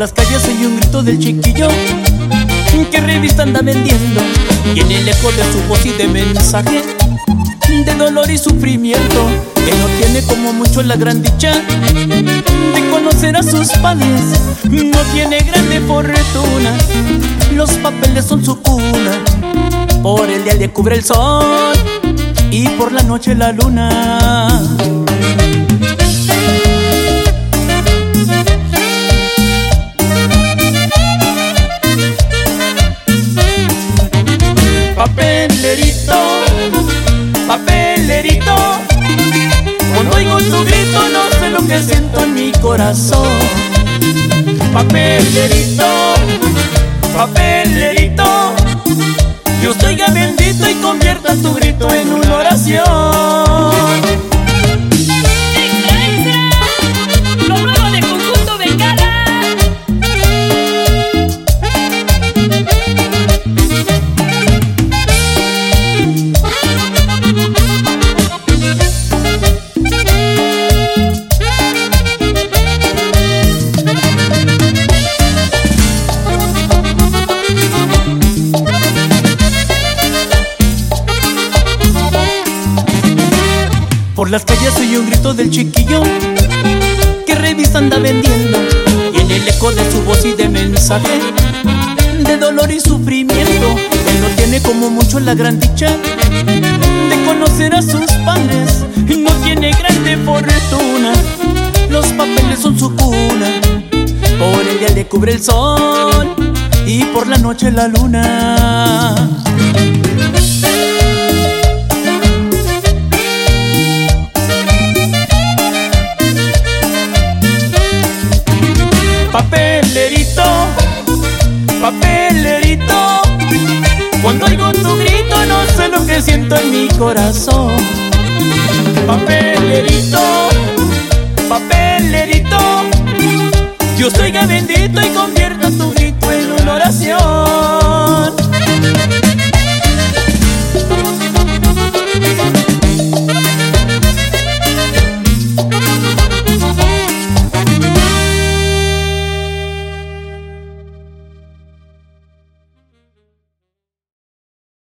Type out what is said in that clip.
las calles oye un grito del chiquillo que revista anda vendiendo y en el eco de su voz y de mensaje de dolor y sufrimiento que no tiene como mucho la gran dicha de conocer a sus padres. No tiene grande fortuna los papeles son su cuna. Por el día le cubre el sol y por la noche la luna Papelerito, papelerito Cuando oigo tu grito no sé lo que siento en mi corazón. Papelerito, papelerito Dios oiga bendito y convierta Por las calles oye un grito del chiquillo que revista anda vendiendo. Y en el eco de su voz y de mensaje de dolor y sufrimiento él no tiene como mucho la gran dicha de conocer a sus padres. Y no tiene grande fortuna los papeles son su cuna. Por el día le cubre el sol y por la noche la luna siento en mi corazón. Papelerito, papelerito. Dios oiga bendito y convierta tu grito en una oración